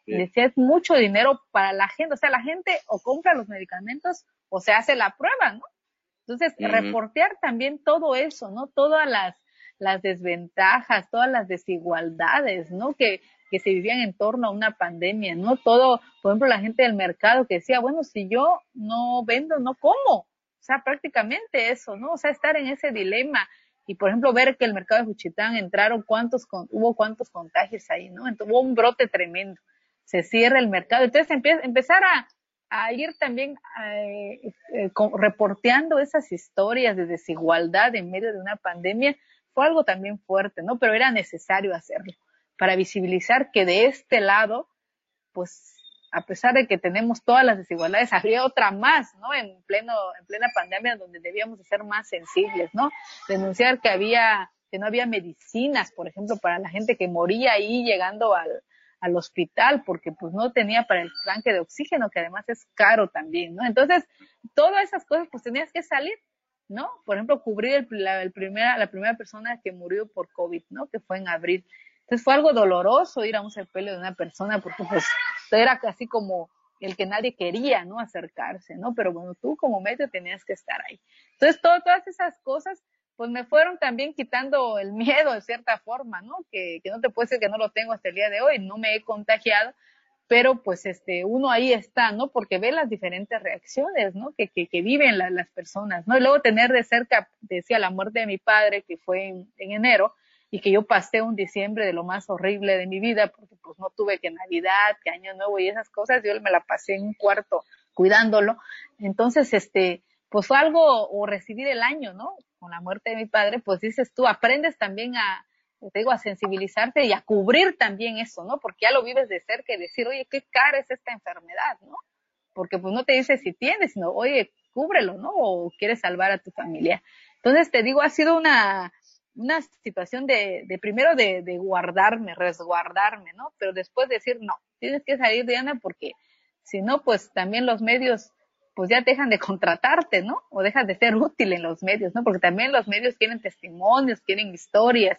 Y decía, es mucho dinero para la gente. O sea, la gente o compra los medicamentos o se hace la prueba, ¿no? Entonces, reportear también todo eso, ¿no? Todas las, las desventajas, todas las desigualdades, ¿no? Que, que se vivían en torno a una pandemia, ¿no? Todo, por ejemplo, la gente del mercado que decía, bueno, si yo no vendo, no como. O sea, prácticamente eso, ¿no? O sea, estar en ese dilema y por ejemplo ver que el mercado de Juchitán entraron cuántos hubo cuántos contagios ahí, ¿no? Entonces, hubo un brote tremendo se cierra el mercado. Entonces empieza, empezar a, ir también eh, eh, reporteando esas historias de desigualdad en medio de una pandemia fue algo también fuerte, ¿no? Pero era necesario hacerlo para visibilizar que de este lado, pues a pesar de que tenemos todas las desigualdades, había otra más, ¿no? En pleno, en plena pandemia donde debíamos de ser más sensibles, ¿no? Denunciar que había, que no había medicinas, por ejemplo, para la gente que moría ahí llegando al, al hospital porque pues no tenía para el tanque de oxígeno, que además es caro también, ¿no? Entonces, todas esas cosas pues tenías que salir, ¿no? Por ejemplo, cubrir el, la, primera, la primera persona que murió por COVID, ¿no? Que fue en abril. Entonces fue algo doloroso ir a un sepelio de una persona porque pues era casi como el que nadie quería, ¿no? Acercarse, ¿no? Pero bueno, tú como medio tenías que estar ahí. Entonces, todas esas cosas pues me fueron también quitando el miedo de cierta forma, ¿no? Que, que no te puedo decir que no lo tengo hasta el día de hoy, no me he contagiado, pero pues este, uno ahí está, ¿no? Porque ve las diferentes reacciones, ¿no? Que, que, que viven las personas, ¿no? Y luego tener de cerca, decía, la muerte de mi padre, que fue en, en, enero, y que yo pasé un diciembre de lo más horrible de mi vida, porque pues no tuve que Navidad, que Año Nuevo y esas cosas, yo me la pasé en un cuarto cuidándolo. Entonces, este, pues fue algo, o recibir el año, ¿no? Con la muerte de mi padre, pues dices tú, aprendes también a, te digo, a sensibilizarte y a cubrir también eso, ¿no? Porque ya lo vives de cerca y decir, oye, qué cara es esta enfermedad, ¿no? Porque pues no te dice si tienes, sino, oye, cúbrelo, ¿no? O quieres salvar a tu familia. Entonces te digo, ha sido una, una situación de, de primero de, de guardarme, resguardarme, ¿no? Pero después decir, no, tienes que salir, Diana, porque si no, pues también los medios pues ya dejan de contratarte, ¿no? O dejas de ser útil en los medios, ¿no? Porque también los medios quieren testimonios, quieren historias,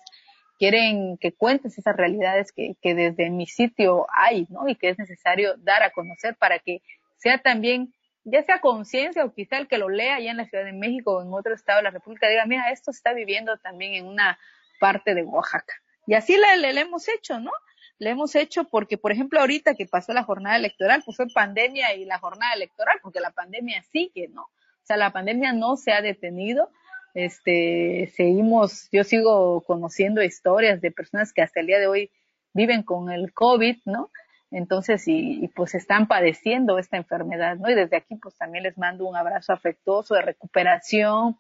quieren que cuentes esas realidades que, que desde mi sitio hay, ¿no? Y que es necesario dar a conocer para que sea también, ya sea conciencia o quizá el que lo lea allá en la Ciudad de México o en otro estado de la República, diga, mira, esto está viviendo también en una parte de Oaxaca. Y así le, le hemos hecho, ¿no? Le hemos hecho porque, por ejemplo, ahorita que pasó la jornada electoral, pues fue pandemia y la jornada electoral, porque la pandemia sigue, ¿no? O sea, la pandemia no se ha detenido. Este, seguimos, yo sigo conociendo historias de personas que hasta el día de hoy viven con el COVID, ¿no? Entonces, y, pues están padeciendo esta enfermedad, ¿no? Y desde aquí, pues también les mando un abrazo afectuoso de recuperación,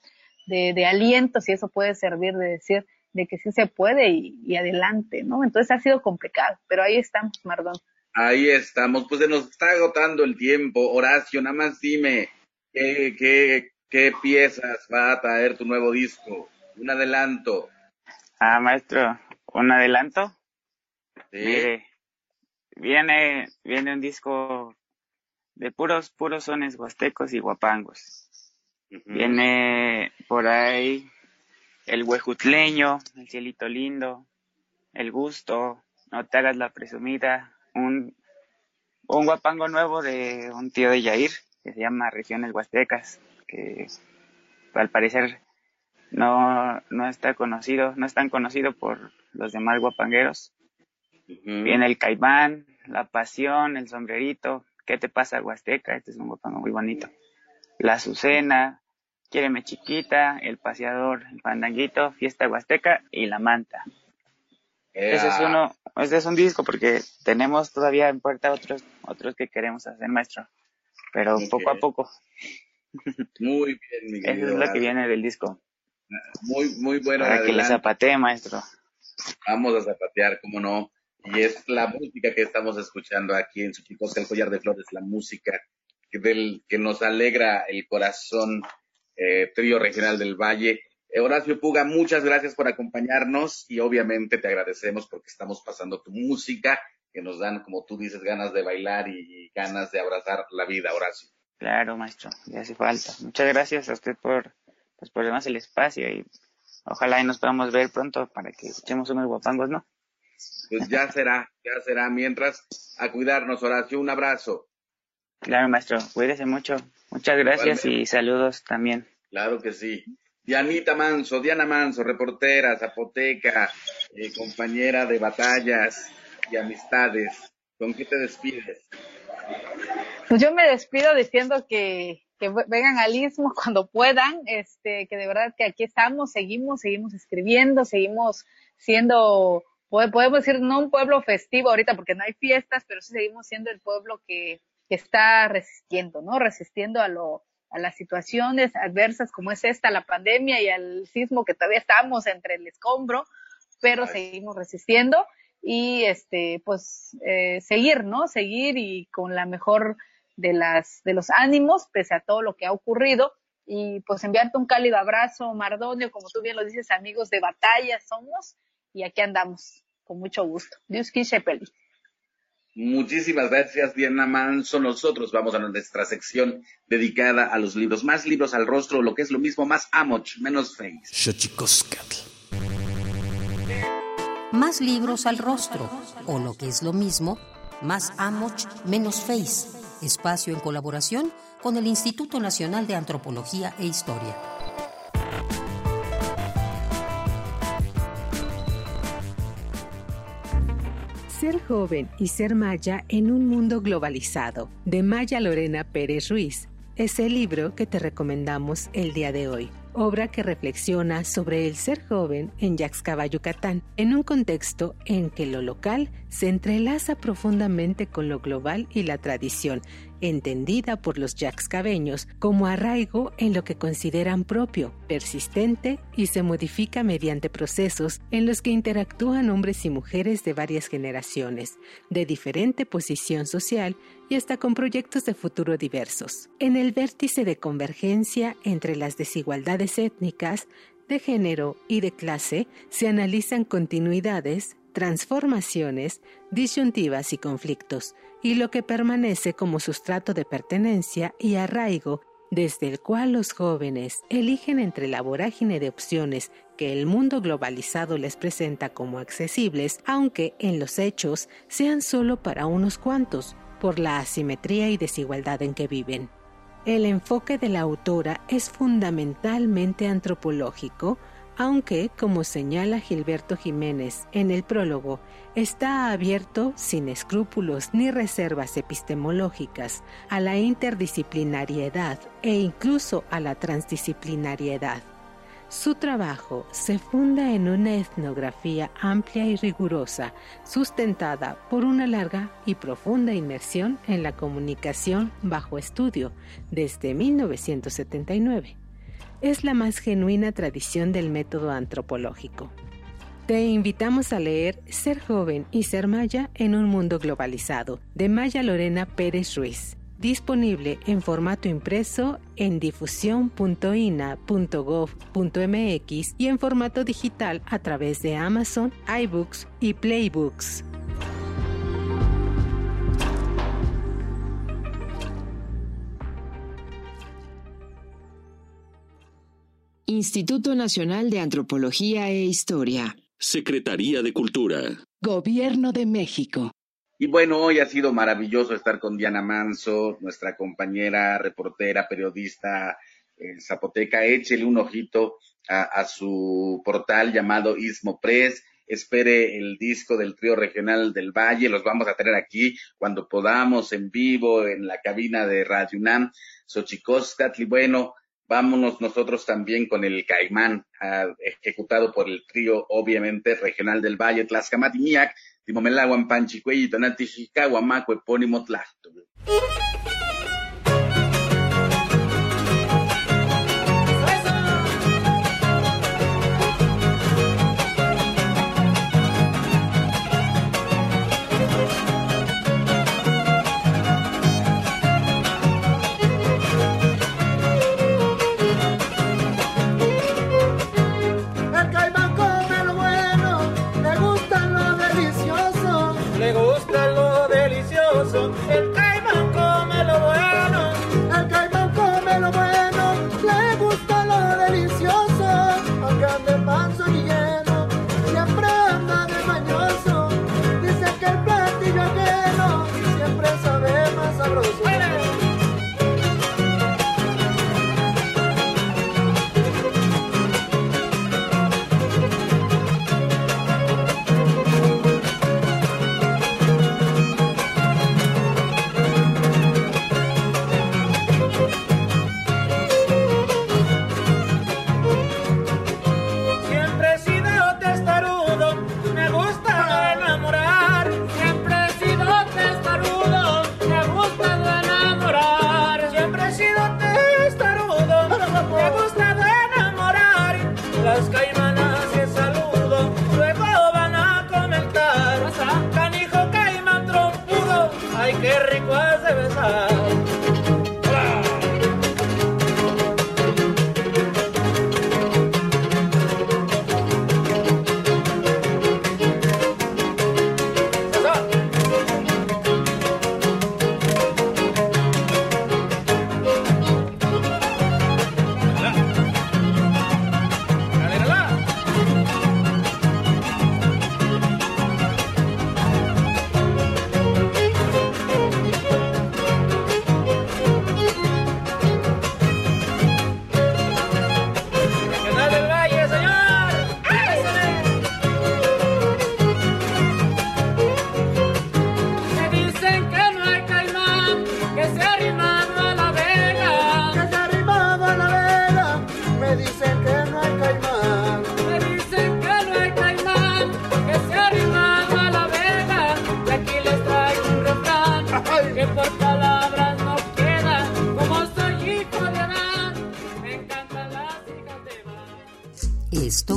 de, de aliento, si eso puede servir de decir, de que sí se puede y, adelante, ¿no? Entonces ha sido complicado, pero ahí estamos, Mardón. Ahí estamos, pues se nos está agotando el tiempo. Horacio, nada más dime, ¿qué, qué, qué piezas va a traer tu nuevo disco? Un adelanto. Ah, maestro, ¿un adelanto? Sí. viene, viene un disco de puros, puros sones huastecos y guapangos. Viene por ahí el huejutleño, el cielito lindo, el gusto, no te hagas la presumida, un, un guapango nuevo de un tío de Yair, que se llama Regiones Huastecas, que al parecer no, no está conocido, no es tan conocido por los demás guapangueros. Viene el caimán, la pasión, el sombrerito, ¿qué te pasa Huasteca? Este es un guapango muy bonito. La azucena, Quiéreme chiquita, El paseador, El fandanguito, Fiesta Huasteca y La manta. Ese es uno, este es un disco porque tenemos todavía en puerta otros, otros que queremos hacer, maestro. Pero poco a poco. Muy bien, mi Eso es lo que viene del disco. Muy, muy bueno. Para que le zapatee, maestro. Vamos a zapatear, cómo no. Y es la música que estamos escuchando aquí en Suchicosca, el collar de flores, la música que, del, que nos alegra el corazón, eh, trío regional del Valle. Eh, Horacio Puga, muchas gracias por acompañarnos y obviamente te agradecemos porque estamos pasando tu música que nos dan, como tú dices, ganas de bailar y, ganas de abrazar la vida, Horacio. Claro, maestro, ya hace falta. Muchas gracias a usted por, pues, por darnos el espacio y ojalá y nos podamos ver pronto para que escuchemos unos guapangos, ¿no? Pues ya será, ya será. Mientras, a cuidarnos, Horacio, un abrazo. Claro, maestro, cuídese mucho. Muchas gracias y saludos también. Claro que sí. Dianita Manso, Diana Manso, reportera, zapoteca, eh, compañera de batallas y amistades. ¿Con qué te despides? Pues yo me despido diciendo que, que vengan al Istmo cuando puedan, este, que de verdad que aquí estamos, seguimos, seguimos escribiendo, seguimos siendo, podemos decir, no un pueblo festivo ahorita porque no hay fiestas, pero sí seguimos siendo el pueblo que, que está resistiendo, ¿no? Resistiendo a lo, a las situaciones adversas como es esta, la pandemia y al sismo que todavía estamos entre el escombro, pero seguimos resistiendo y este pues eh, seguir, ¿no? Seguir y con la mejor de las de los ánimos pese a todo lo que ha ocurrido y pues enviarte un cálido abrazo, Mardonio, como tú bien lo dices, amigos de batalla somos y aquí andamos con mucho gusto. Dios Peli. Muchísimas gracias, Diana Manso. Nosotros vamos a nuestra sección dedicada a los libros. Más libros al rostro, lo que es lo mismo, más amoch, menos face. Más libros al rostro, o lo que es lo mismo, más amoch, menos face. Espacio en colaboración con el Instituto Nacional de Antropología e Historia. Ser joven y ser maya en un mundo globalizado, de Maya Lorena Pérez Ruiz, es el libro que te recomendamos el día de hoy obra que reflexiona sobre el ser joven en Yaxcaba, Yucatán, en un contexto en que lo local se entrelaza profundamente con lo global y la tradición, entendida por los yaxcabeños como arraigo en lo que consideran propio, persistente y se modifica mediante procesos en los que interactúan hombres y mujeres de varias generaciones, de diferente posición social y hasta con proyectos de futuro diversos. En el vértice de convergencia entre las desigualdades étnicas, de género y de clase se analizan continuidades, transformaciones, disyuntivas y conflictos, y lo que permanece como sustrato de pertenencia y arraigo desde el cual los jóvenes eligen entre la vorágine de opciones que el mundo globalizado les presenta como accesibles, aunque en los hechos sean solo para unos cuantos, por la asimetría y desigualdad en que viven. El enfoque de la autora es fundamentalmente antropológico, aunque, como señala Gilberto Jiménez en el prólogo, está abierto, sin escrúpulos ni reservas epistemológicas, a la interdisciplinariedad e incluso a la transdisciplinariedad. Su trabajo se funda en una etnografía amplia y rigurosa, sustentada por una larga y profunda inmersión en la comunicación bajo estudio desde 1979. Es la más genuina tradición del método antropológico. Te invitamos a leer Ser joven y ser maya en un mundo globalizado, de Maya Lorena Pérez Ruiz disponible en formato impreso en difusión.ina.gov.mx y en formato digital a través de Amazon, iBooks y Playbooks. Instituto Nacional de Antropología e Historia. Secretaría de Cultura. Gobierno de México. Y bueno, hoy ha sido maravilloso estar con Diana Manso, nuestra compañera, reportera, periodista en Zapoteca. Échele un ojito a, su portal llamado Ismo Press. Espere el disco del trío regional del Valle, los vamos a tener aquí cuando podamos en vivo en la cabina de Radio UNAM, Xochicóscatl, y bueno, vámonos nosotros también con el Caimán, uh, ejecutado por el trío, obviamente, regional del Valle, Tlaxcamatiniac, Timomelaguan, Panchicuey, Tonati, Chicahuamaco, Epónimo, Tlacto. Esto